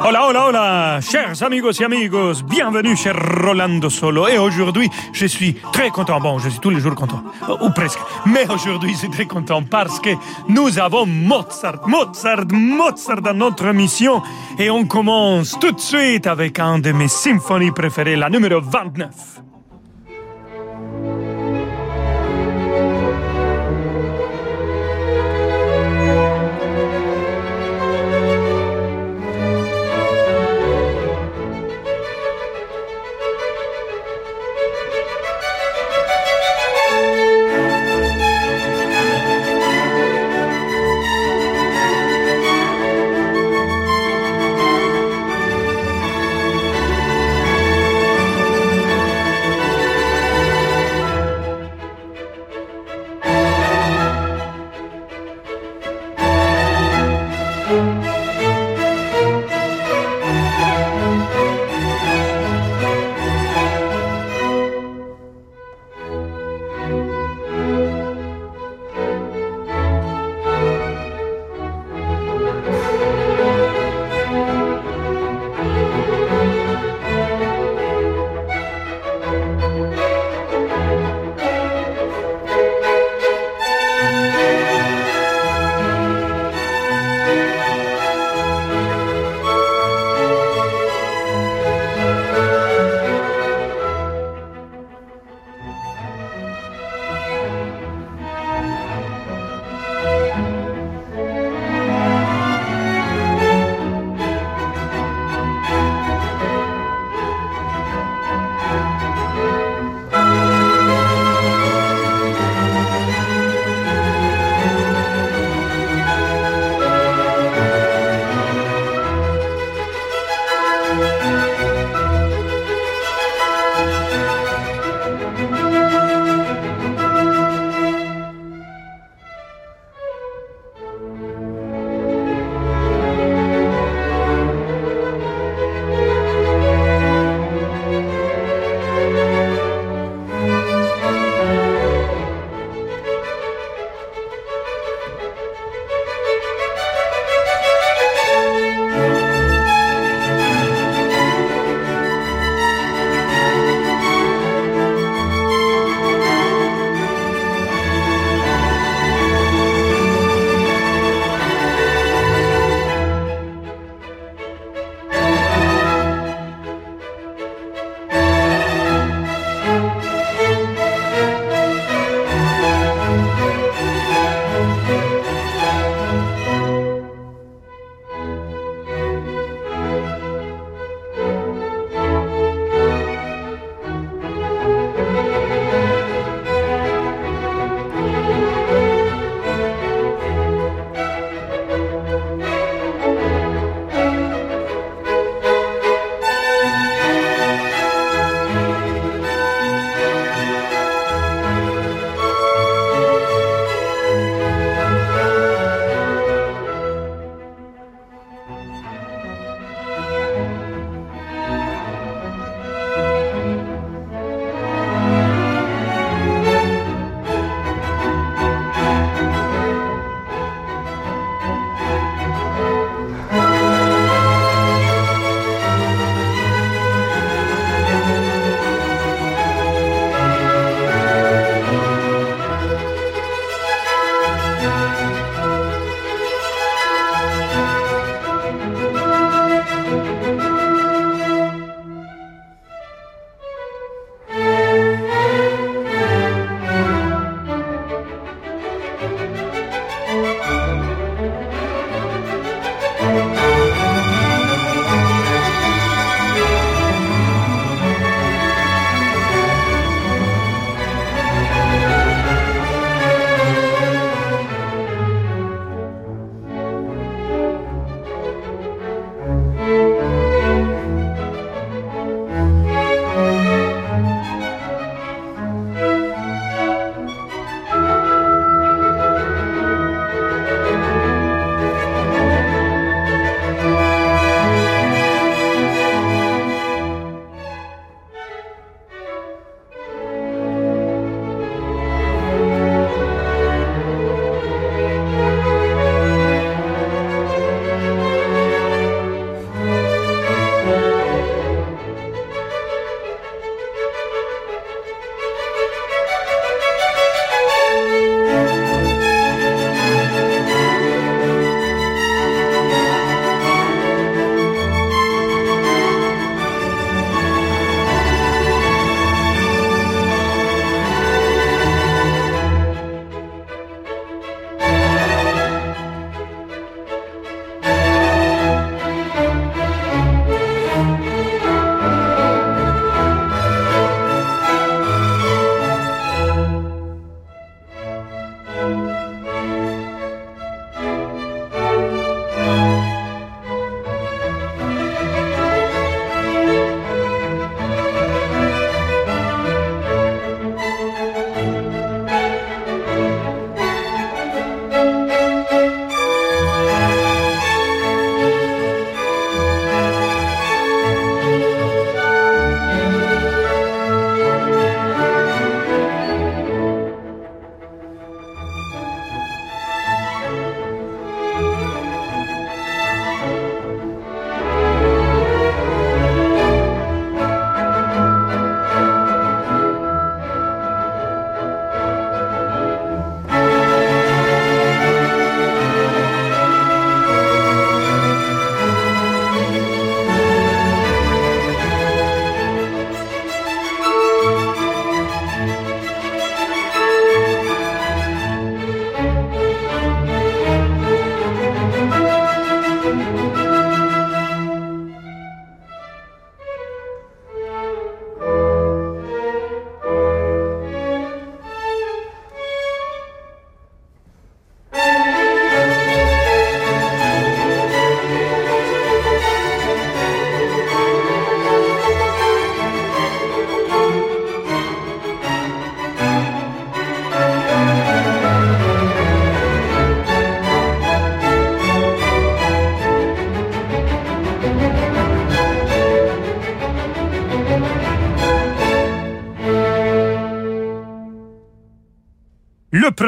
Hola, hola, hola, chers amigos et amigos, bienvenue chez Rolando Solo. Et aujourd'hui, je suis très content. Bon, je suis tous les jours content, ou presque. Mais aujourd'hui, je suis très content parce que nous avons Mozart, Mozart, Mozart dans notre mission. Et on commence tout de suite avec un de mes symphonies préférées, la numéro 29.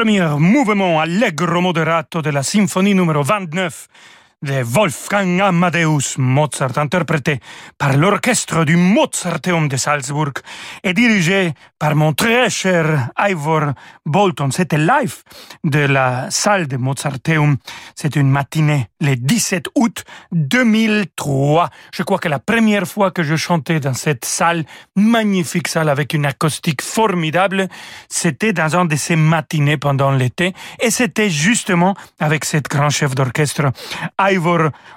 Premier mouvement allegro moderato de la symphonie numéro 29 de Wolfgang Amadeus Mozart, interprété par l'orchestre du Mozarteum de Salzburg et dirigé par mon très cher Ivor Bolton. C'était live de la salle de Mozarteum. C'est une matinée le 17 août 2003. Je crois que la première fois que je chantais dans cette salle, magnifique salle avec une acoustique formidable, c'était dans un de ces matinées pendant l'été et c'était justement avec cette grand chef d'orchestre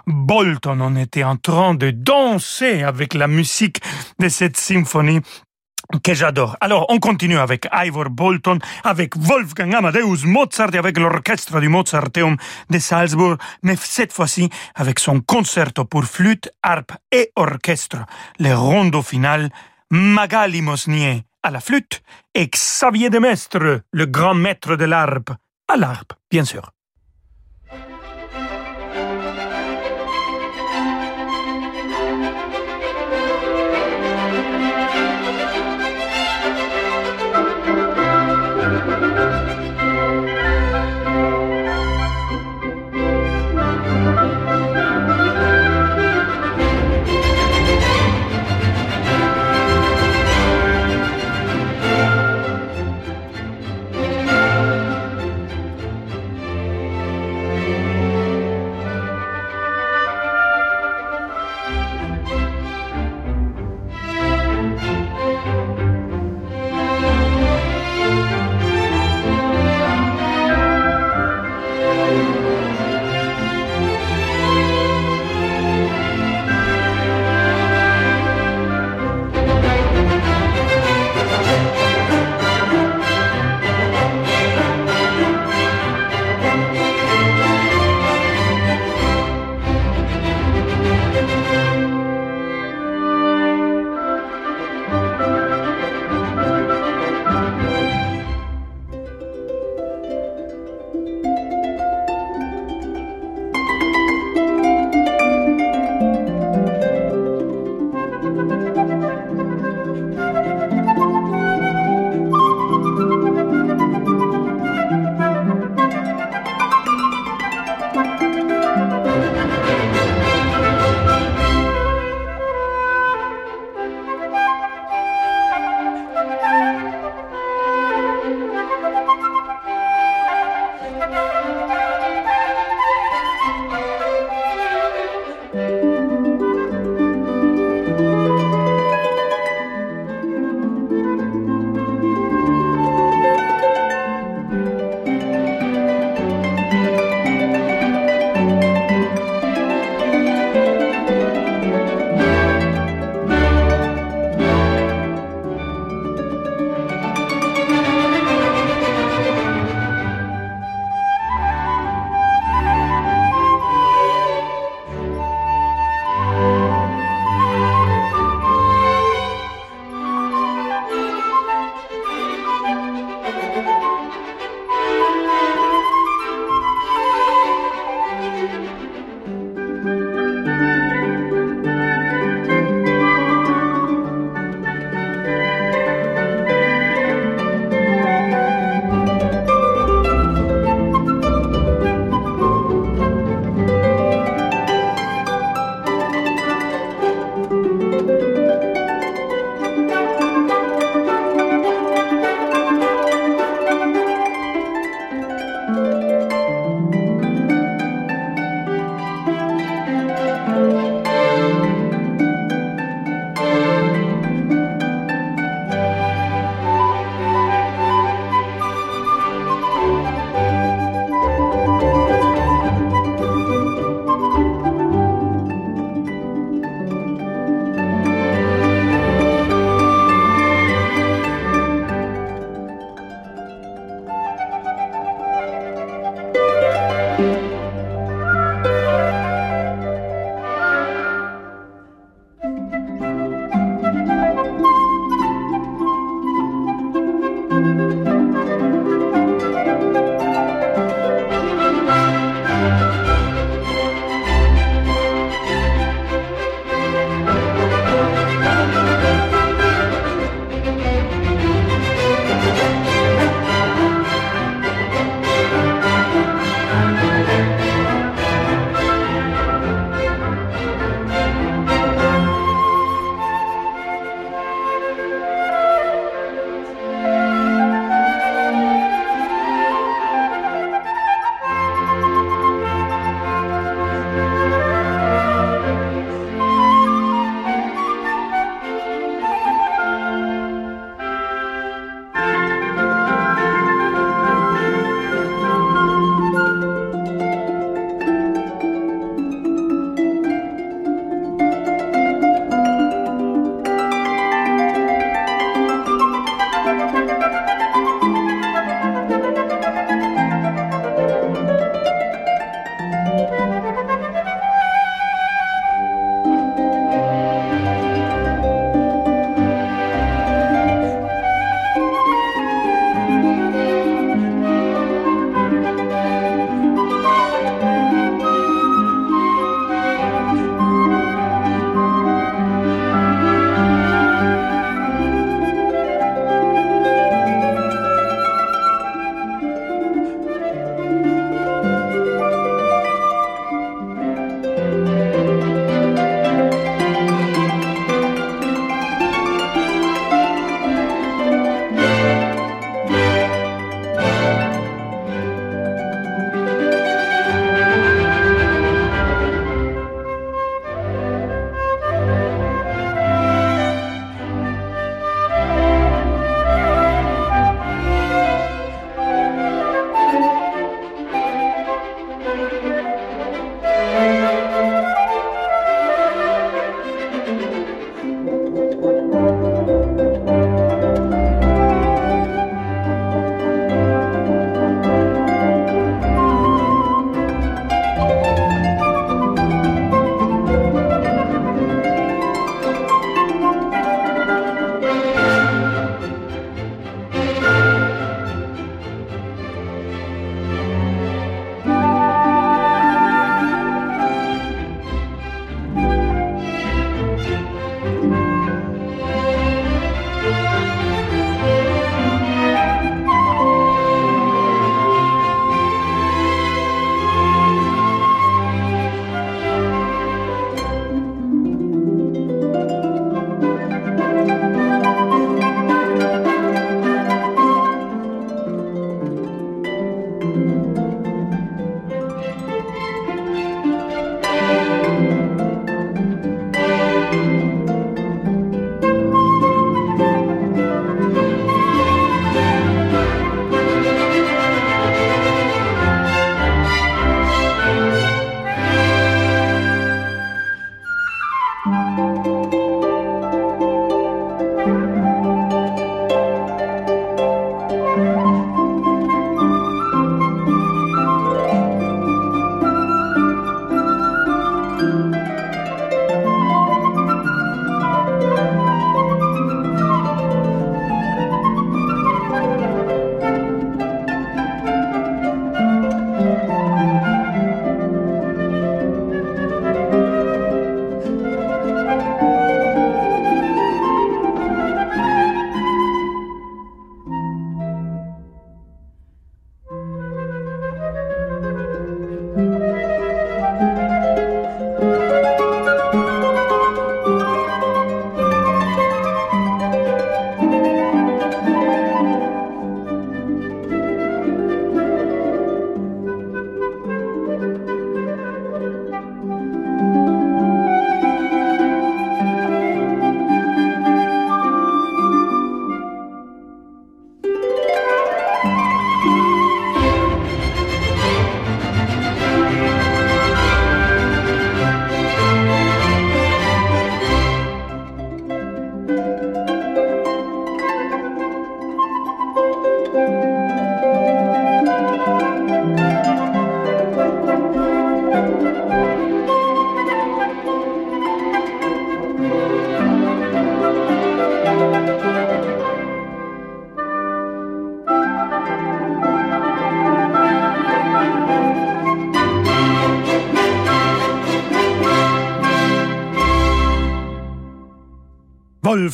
Bolton. On était en train de danser avec la musique de cette symphonie que j'adore. Alors, on continue avec Ivor Bolton, avec Wolfgang Amadeus Mozart et avec l'orchestre du Mozarteum de Salzbourg, mais cette fois-ci avec son concerto pour flûte, harpe et orchestre, le rondo final, Magali Mosnier à la flûte et Xavier de Mestre, le grand maître de l'harpe, à l'harpe, bien sûr.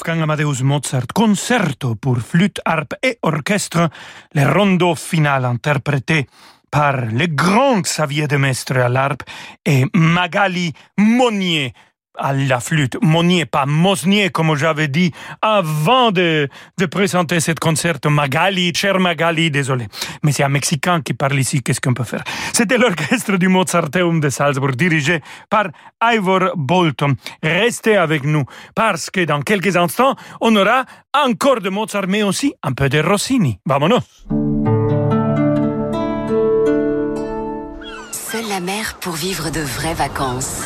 Wolfgang Amadeus Mozart, concerto pour flûte, harpe et orchestre, le rondo final interprété par le grand Xavier de Mestre à l'harpe et Magali Monnier à la flûte. Monnier, pas Mosnier, comme j'avais dit avant de, présenter cette concert. Magali, cher Magali, désolé. Mais c'est un Mexicain qui parle ici, qu'est-ce qu'on peut faire? C'était l'orchestre du Mozarteum de Salzbourg, dirigé par Ivor Bolton. Restez avec nous, parce que dans quelques instants, on aura encore de Mozart, mais aussi un peu de Rossini. Vamonos! La mer pour vivre de vraies vacances.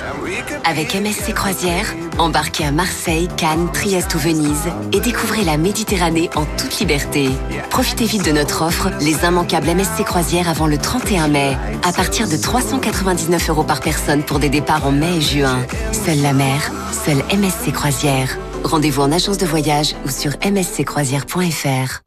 Avec MSC Croisière, embarquez à Marseille, Cannes, Trieste ou Venise et découvrez la Méditerranée en toute liberté. Profitez vite de notre offre, les immanquables MSC Croisière avant le 31 mai, à partir de 399 euros par personne pour des départs en mai et juin. Seule la mer, seule MSC Croisière. Rendez-vous en agence de voyage ou sur msccroisière.fr.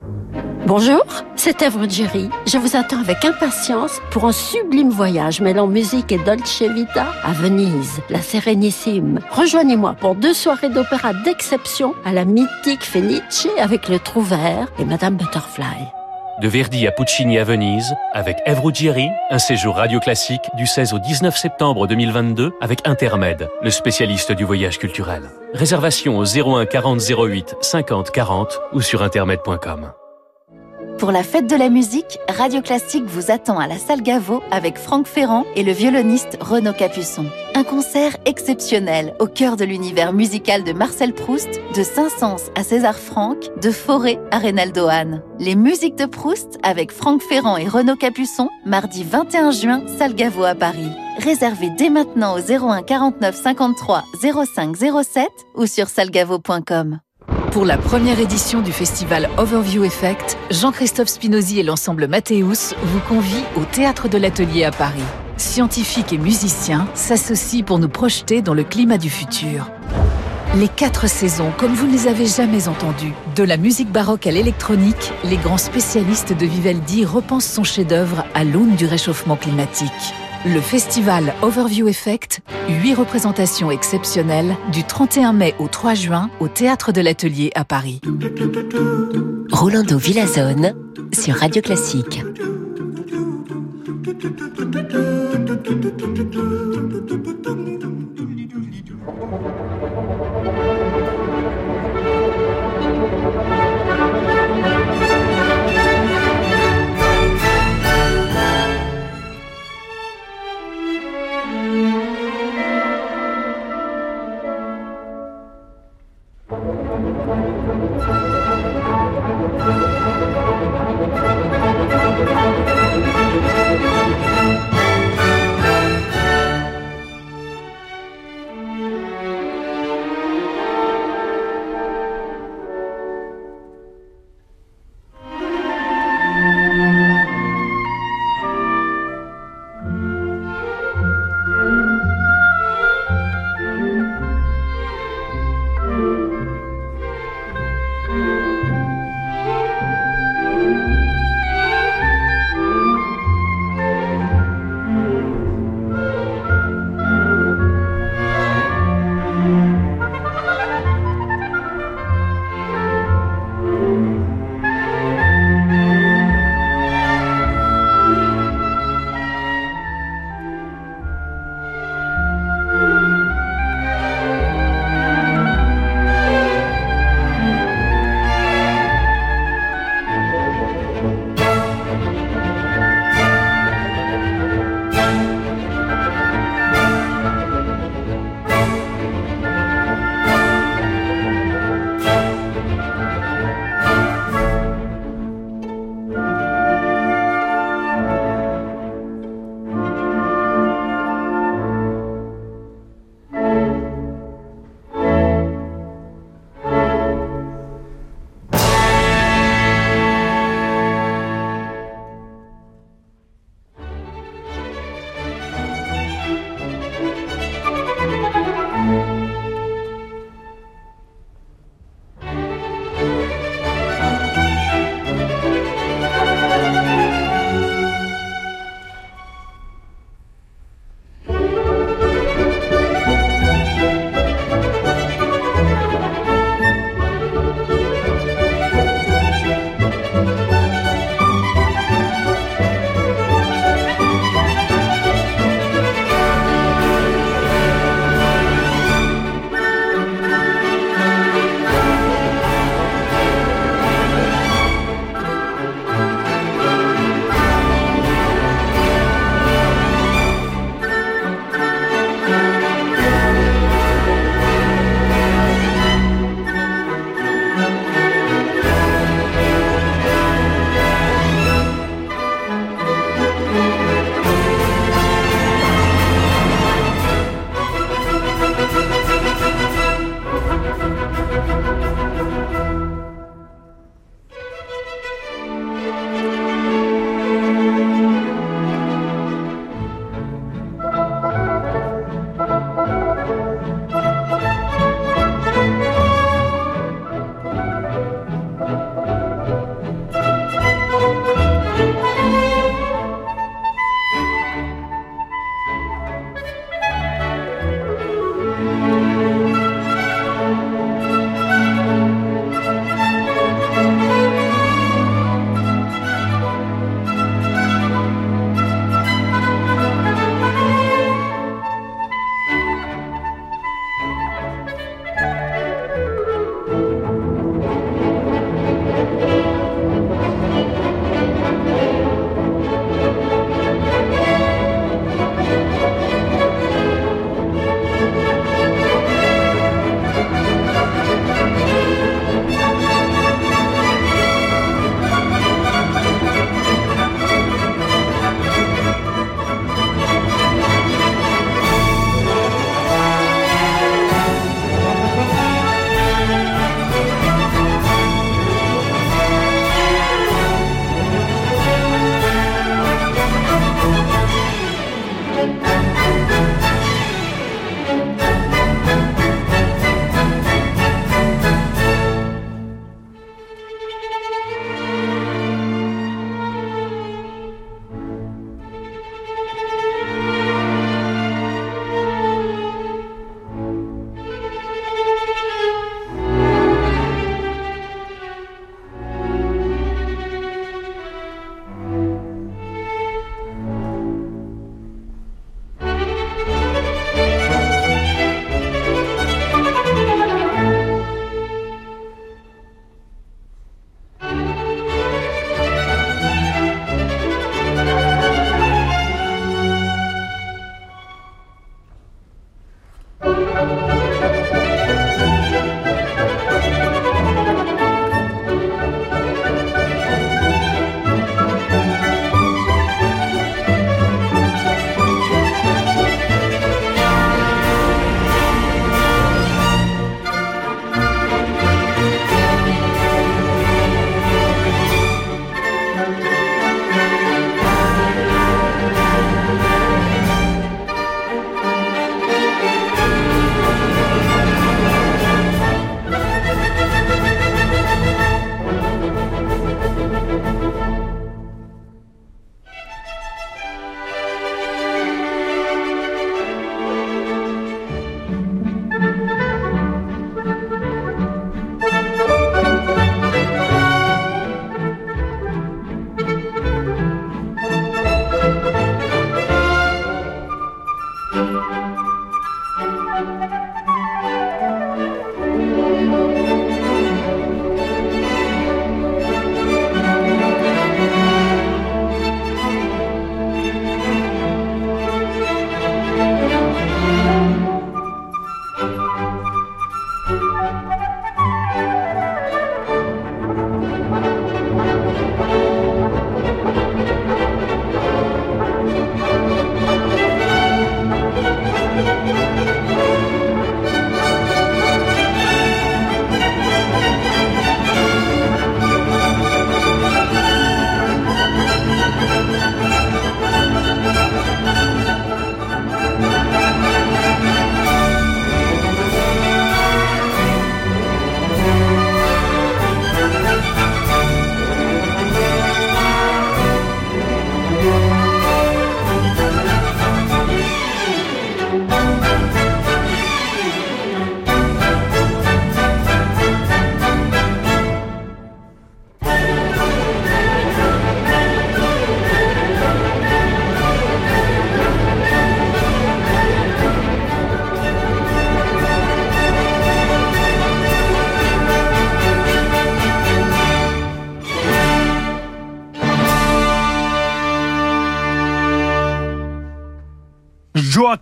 Bonjour, c'est Evre. Je vous attends avec impatience pour un sublime voyage mêlant musique et Dolce Vita à Venise, la Sérénissime. Rejoignez-moi pour deux soirées d'opéra d'exception à la mythique Fenice avec le Trouvert et Madame Butterfly. De Verdi à Puccini à Venise, avec Ruggieri, un séjour radio classique du 16 au 19 septembre 2022 avec Intermed, le spécialiste du voyage culturel. Réservation au 01 40 08 50 40 ou sur intermed.com. Pour la fête de la musique, Radio Classique vous attend à la salle Gaveau avec Franck Ferrand et le violoniste Renaud Capuçon. Un concert exceptionnel au cœur de l'univers musical de Marcel Proust, de Saint-Saëns à César Franck, de Forêt à Reynaldo Hahn. Les musiques de Proust avec Franck Ferrand et Renaud Capuçon, mardi 21 juin, salle Gaveau à Paris. Réservez dès maintenant au 01 49 53 05 07 ou sur salgavo.com. Pour la première édition du festival Overview Effect, Jean-Christophe Spinozzi et l'ensemble Mathéus vous convient au Théâtre de l'Atelier à Paris. Scientifiques et musiciens s'associent pour nous projeter dans le climat du futur. Les quatre saisons, comme vous ne les avez jamais entendues. De la musique baroque à l'électronique, les grands spécialistes de Vivaldi repensent son chef-d'œuvre à l'aune du réchauffement climatique. Le festival Overview Effect, huit représentations exceptionnelles du 31 mai au 3 juin au Théâtre de l'Atelier à Paris. Rolando Villazone sur Radio Classique.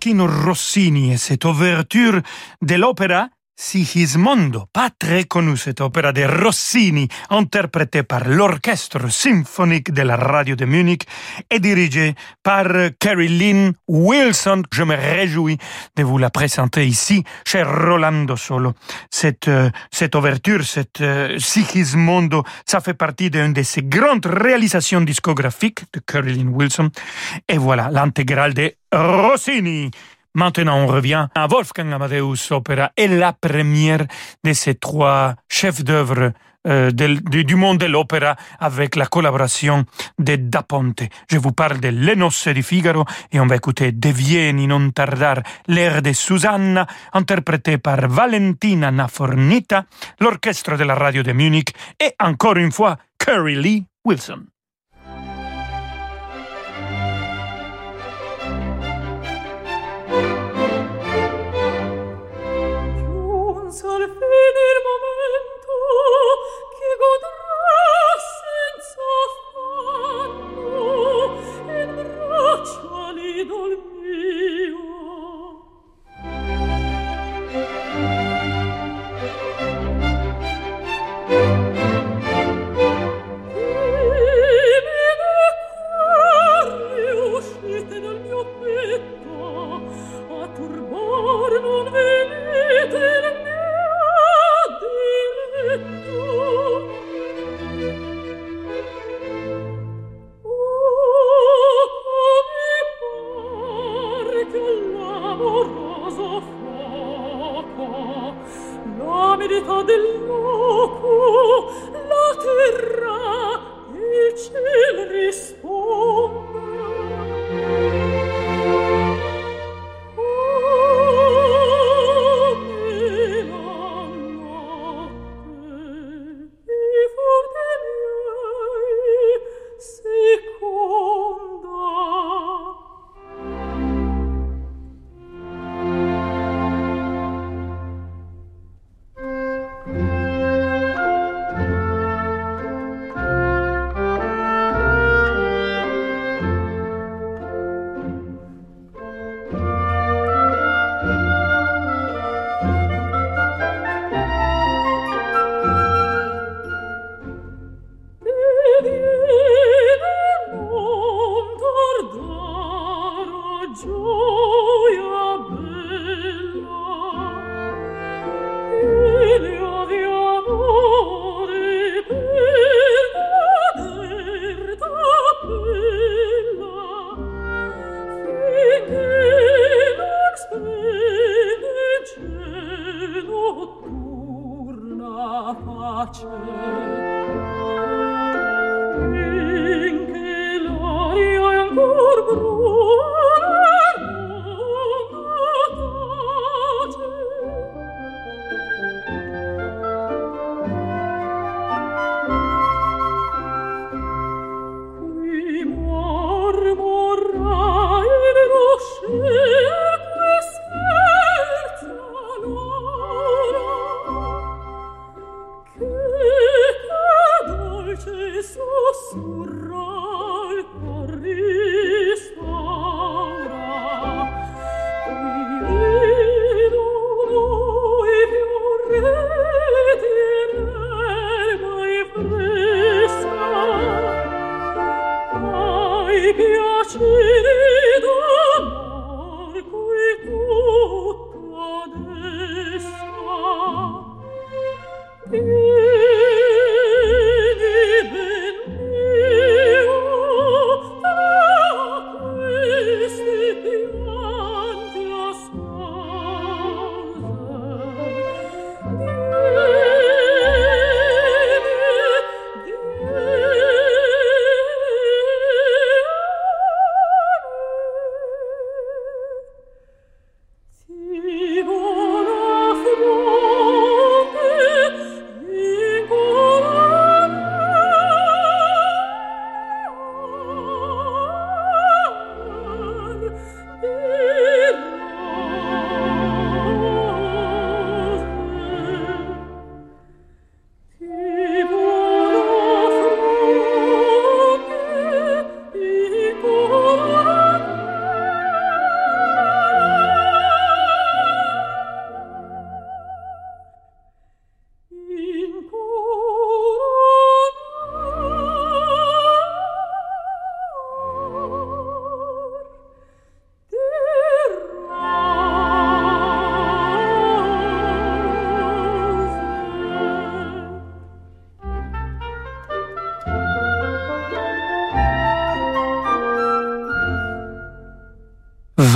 Gioacchino Rossini et cette ouverture de l'opéra Sigismondo, pas très connu cette opéra de Rossini, interprétée par l'Orchestre symphonique de la radio de Munich et dirigée par Carrie Wilson. Je me réjouis de vous la présenter ici, cher Rolando Solo. Cette, euh, cette ouverture, cette euh, Sigismondo, ça fait partie d'une de ses grandes réalisations discographiques de Carrie Wilson. Et voilà, l'intégrale de Rossini. Maintenant, on revient à Wolfgang Amadeus Opera et la première de ces trois chefs-d'œuvre euh, du monde de l'opéra avec la collaboration de Da Ponte. Je vous parle de Le Nozze di Figaro et on va écouter De Vieni non tardar, l'air de Susanna, interprété par Valentina Nafornita, l'orchestre de la radio de Munich et encore une fois Curry Lee Wilson. go to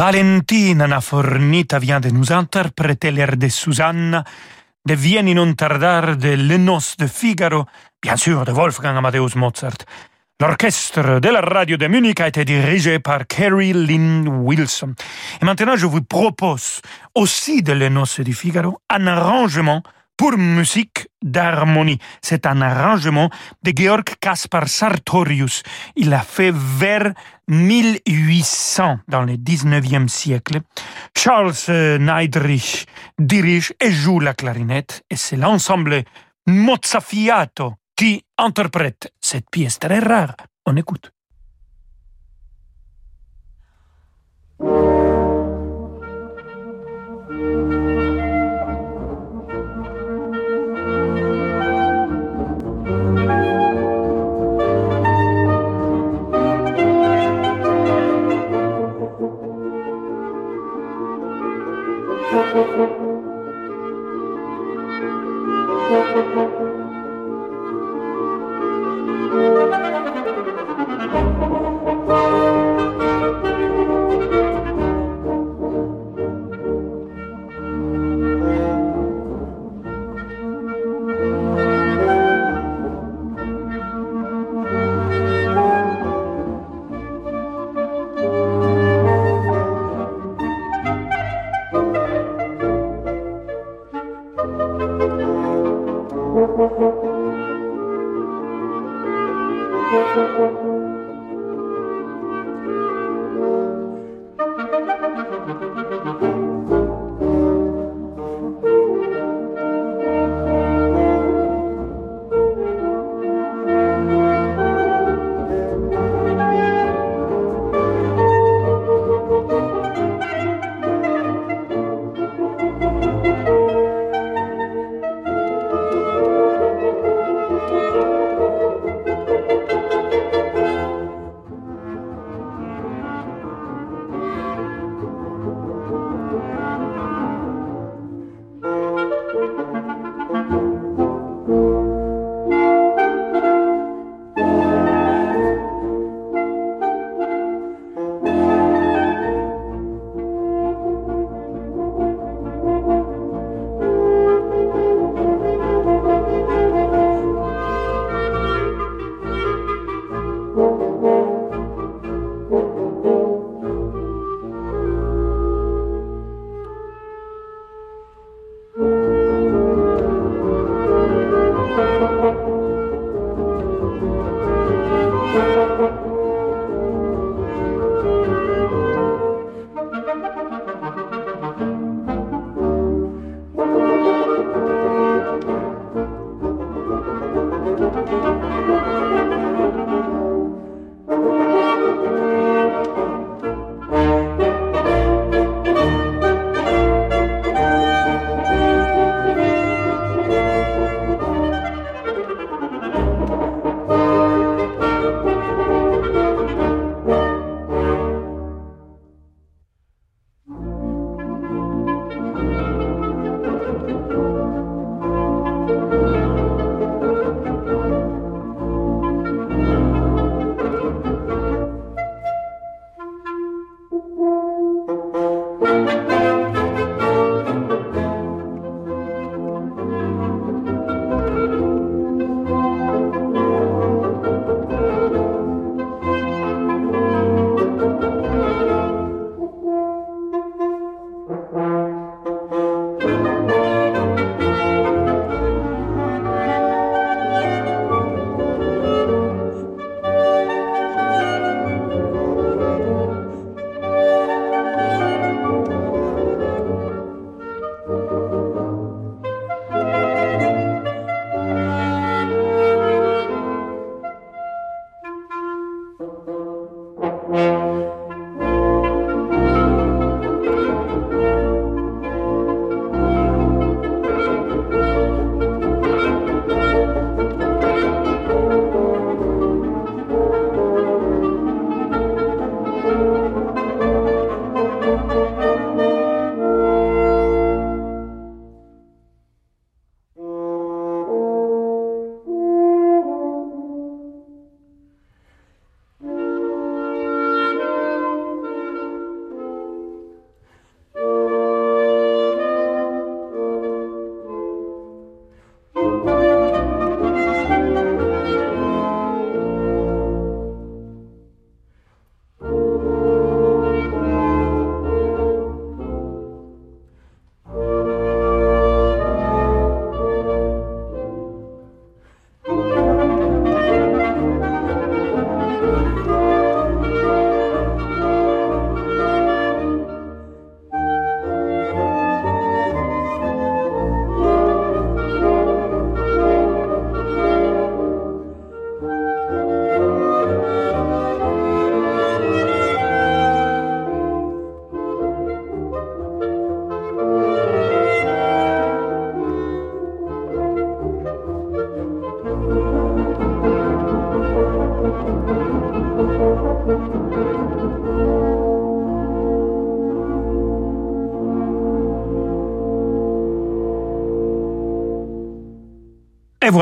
Valentina Nafornita vient de nous interpréter l'air de Susanna, de Vieni non tardar de Le Noces de Figaro, bien sûr de Wolfgang Amadeus Mozart. L'orchestre de la radio de Munich a été dirigé par Carrie Lynn Wilson. Et maintenant, je vous propose aussi de Le Noces de Figaro un arrangement pour musique d'harmonie. C'est un arrangement de Georg Kaspar Sartorius. Il a fait vers 1800 dans le 19e siècle. Charles Neidrich dirige et joue la clarinette et c'est l'ensemble Mozzafiato qui interprète cette pièce très rare. On écoute.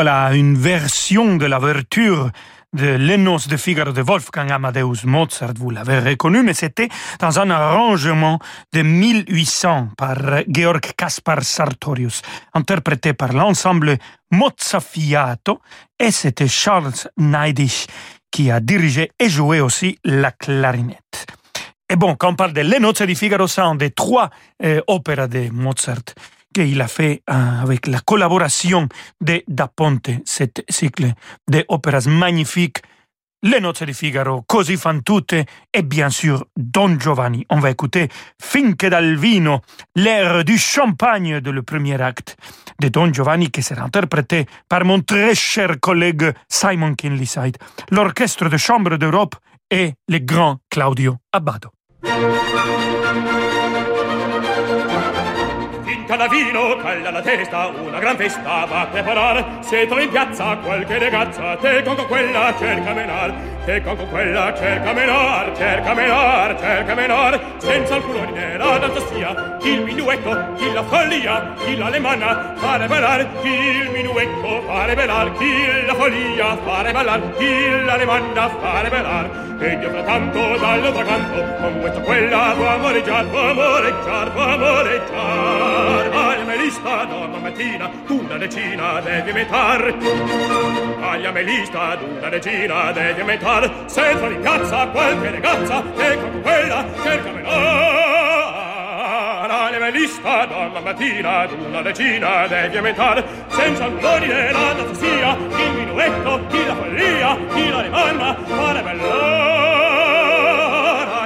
Voilà une version de l'ouverture de Les de Figaro de Wolfgang Amadeus Mozart, vous l'avez reconnu, mais c'était dans un arrangement de 1800 par Georg Kaspar Sartorius, interprété par l'ensemble Mozzafiato, et c'était Charles Neidisch qui a dirigé et joué aussi la clarinette. Et bon, quand on parle de Les di Figaro, c'est des trois euh, opéras de Mozart qu'il a fait euh, avec la collaboration de Da Ponte, cet cycle d'opéras magnifiques, Les Nozze di Figaro, Così fan tutte et bien sûr Don Giovanni. On va écouter Finche dal vino, l'air du champagne de le premier acte de Don Giovanni qui sera interprété par mon très cher collègue Simon Kinleyside, l'orchestre de chambre d'Europe et le grand Claudio Abbado. Cala vino, calla la testa, una gran festa va a preparar. Se trovi in piazza qualche ragazza, te con quella cerca menar, te con quella cerca menar, cerca menar, cerca menar, senza alcun ordine la danza sia, il minuetto, chi la follia, chi l'alemanna, fare ballar, chi il minuetto, fare ballar, chi la follia, fare ballar, chi l'alemanna, fare ballar, e io frattanto dall'altro canto, con questa quella può amoreggiar, può amoreggiar, può amoreggiar. Melista donna mattina una decina devi metar. Aglia melista una decina devi metar male senza rimpiazza qualche ragazza che con quella cerca menare levelista dalla mattina duna decina devi aumentare senza l'ordine la tassia il minuetto chi la follia chi la rimanna fare bellare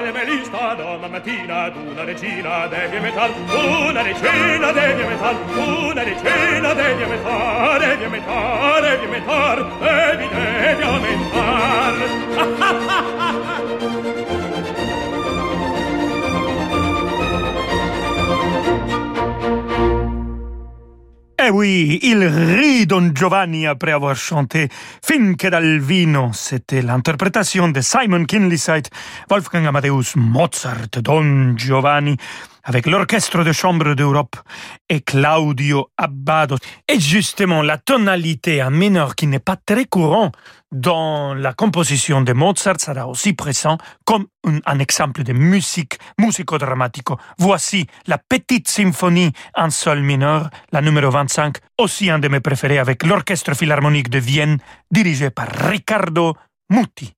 levelista dalla mattina duna una decina devi aumentare una decina devi aumentare una decina devi aumentare devi aumentare devi aumentare eh. Oui, il rit Don Giovanni après avoir chanté Finché dal vino. C'était l'interprétation de Simon Kinleyside, Wolfgang Amadeus Mozart, Don Giovanni avec l'Orchestre de Chambre d'Europe et Claudio Abbado. Et justement, la tonalité en mineur qui n'est pas très courant dans la composition de Mozart sera aussi présent comme un, exemple de musique musico-dramatico. Voici la petite symphonie en sol mineur, la numéro 25, aussi un de mes préférés avec l'Orchestre Philharmonique de Vienne dirigé par Riccardo Muti.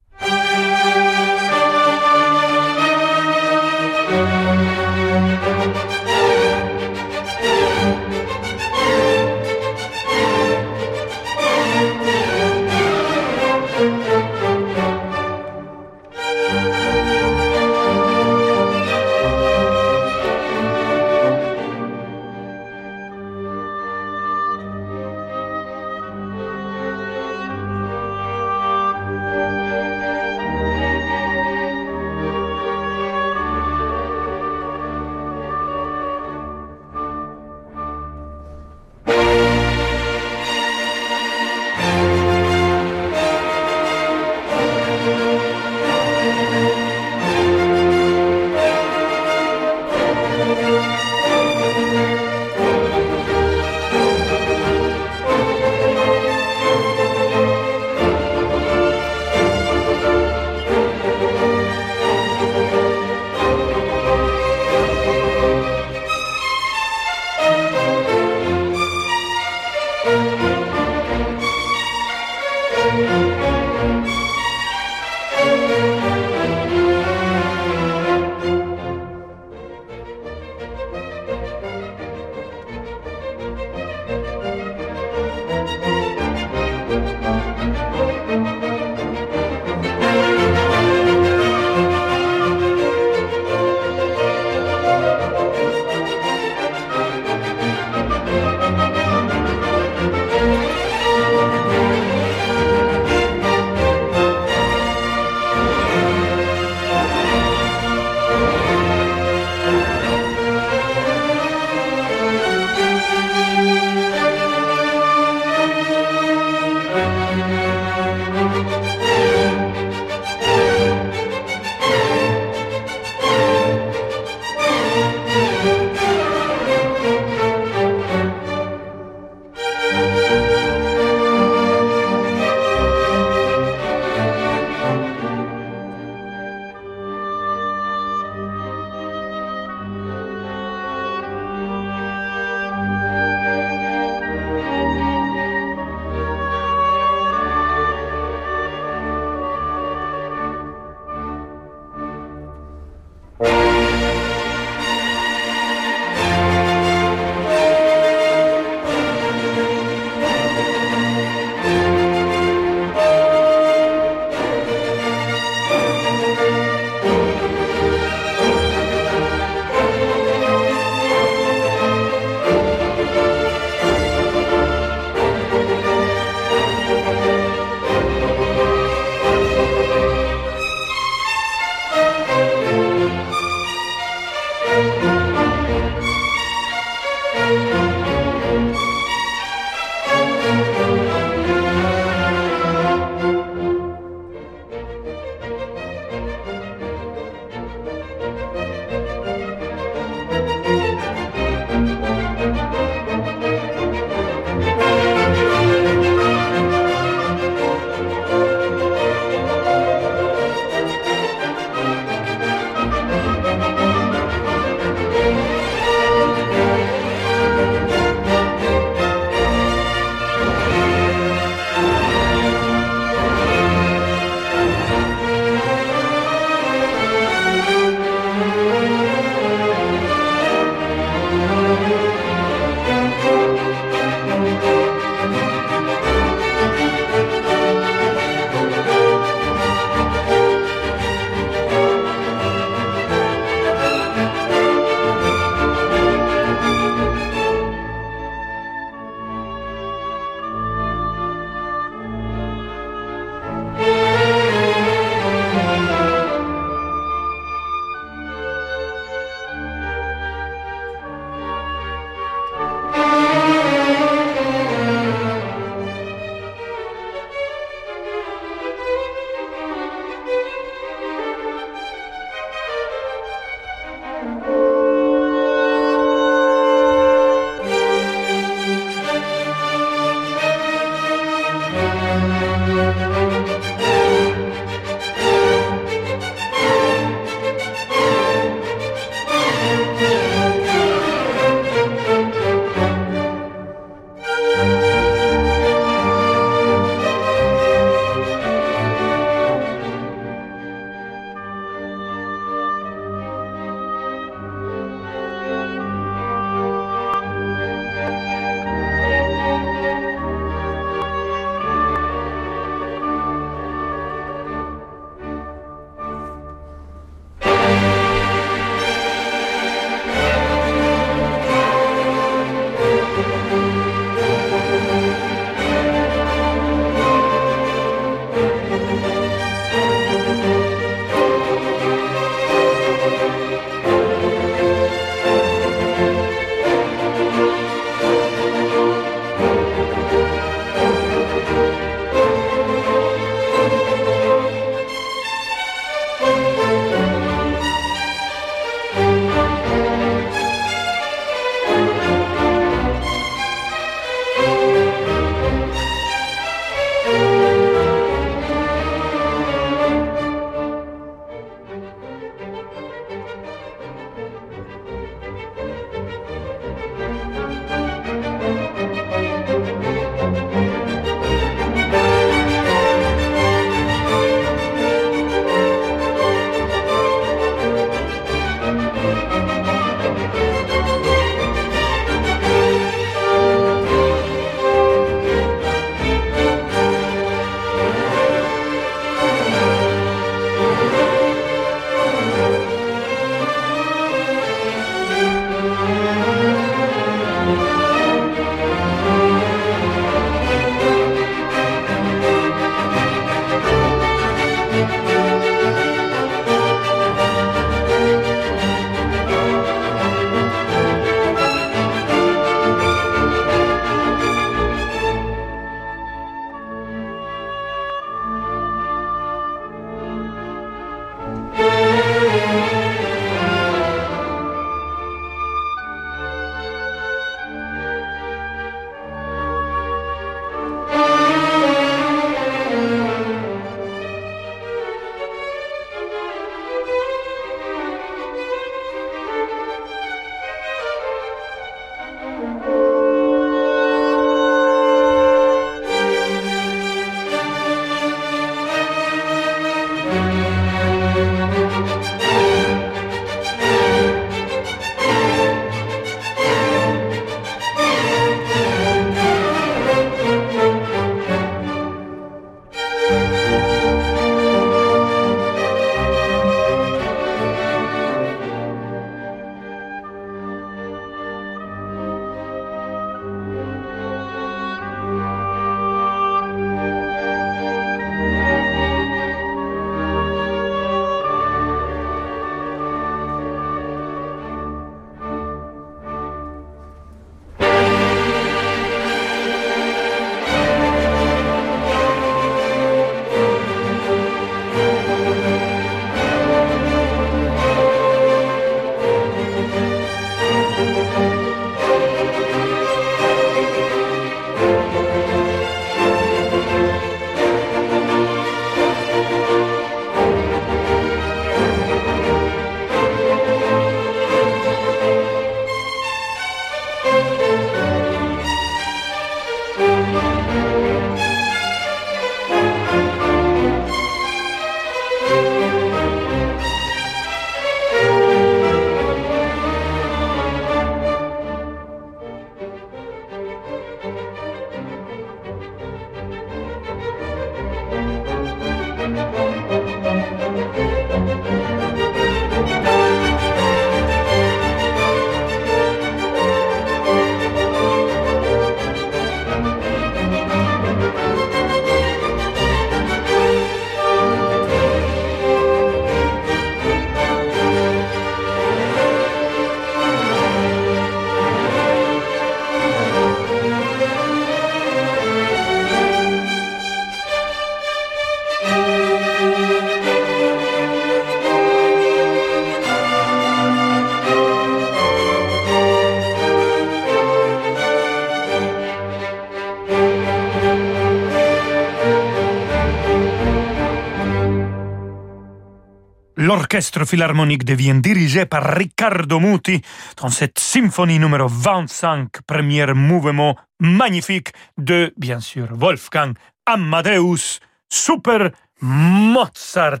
L'orchestre philharmonique devient dirigé par Riccardo Muti dans cette symphonie numéro 25, premier mouvement magnifique de, bien sûr, Wolfgang Amadeus Super Mozart.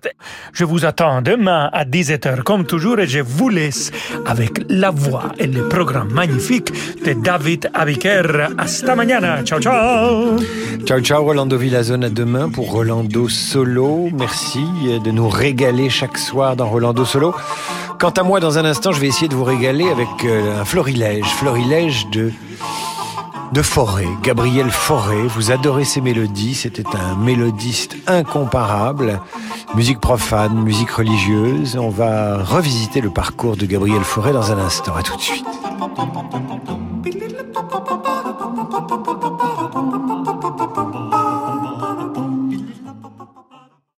Je vous attends demain à 17h comme toujours et je vous laisse avec la voix et le programme magnifique de David Abiker. Hasta mañana. Ciao, ciao. Ciao, ciao, Rolando Villazone. À demain pour Rolando Solo. Merci de nous régaler chaque soir dans Rolando Solo. Quant à moi, dans un instant, je vais essayer de vous régaler avec euh, un florilège. Florilège de de Forêt, Gabriel Forêt. Vous adorez ses mélodies, c'était un mélodiste incomparable. Musique profane, musique religieuse. On va revisiter le parcours de Gabriel Forêt dans un instant. À tout de suite.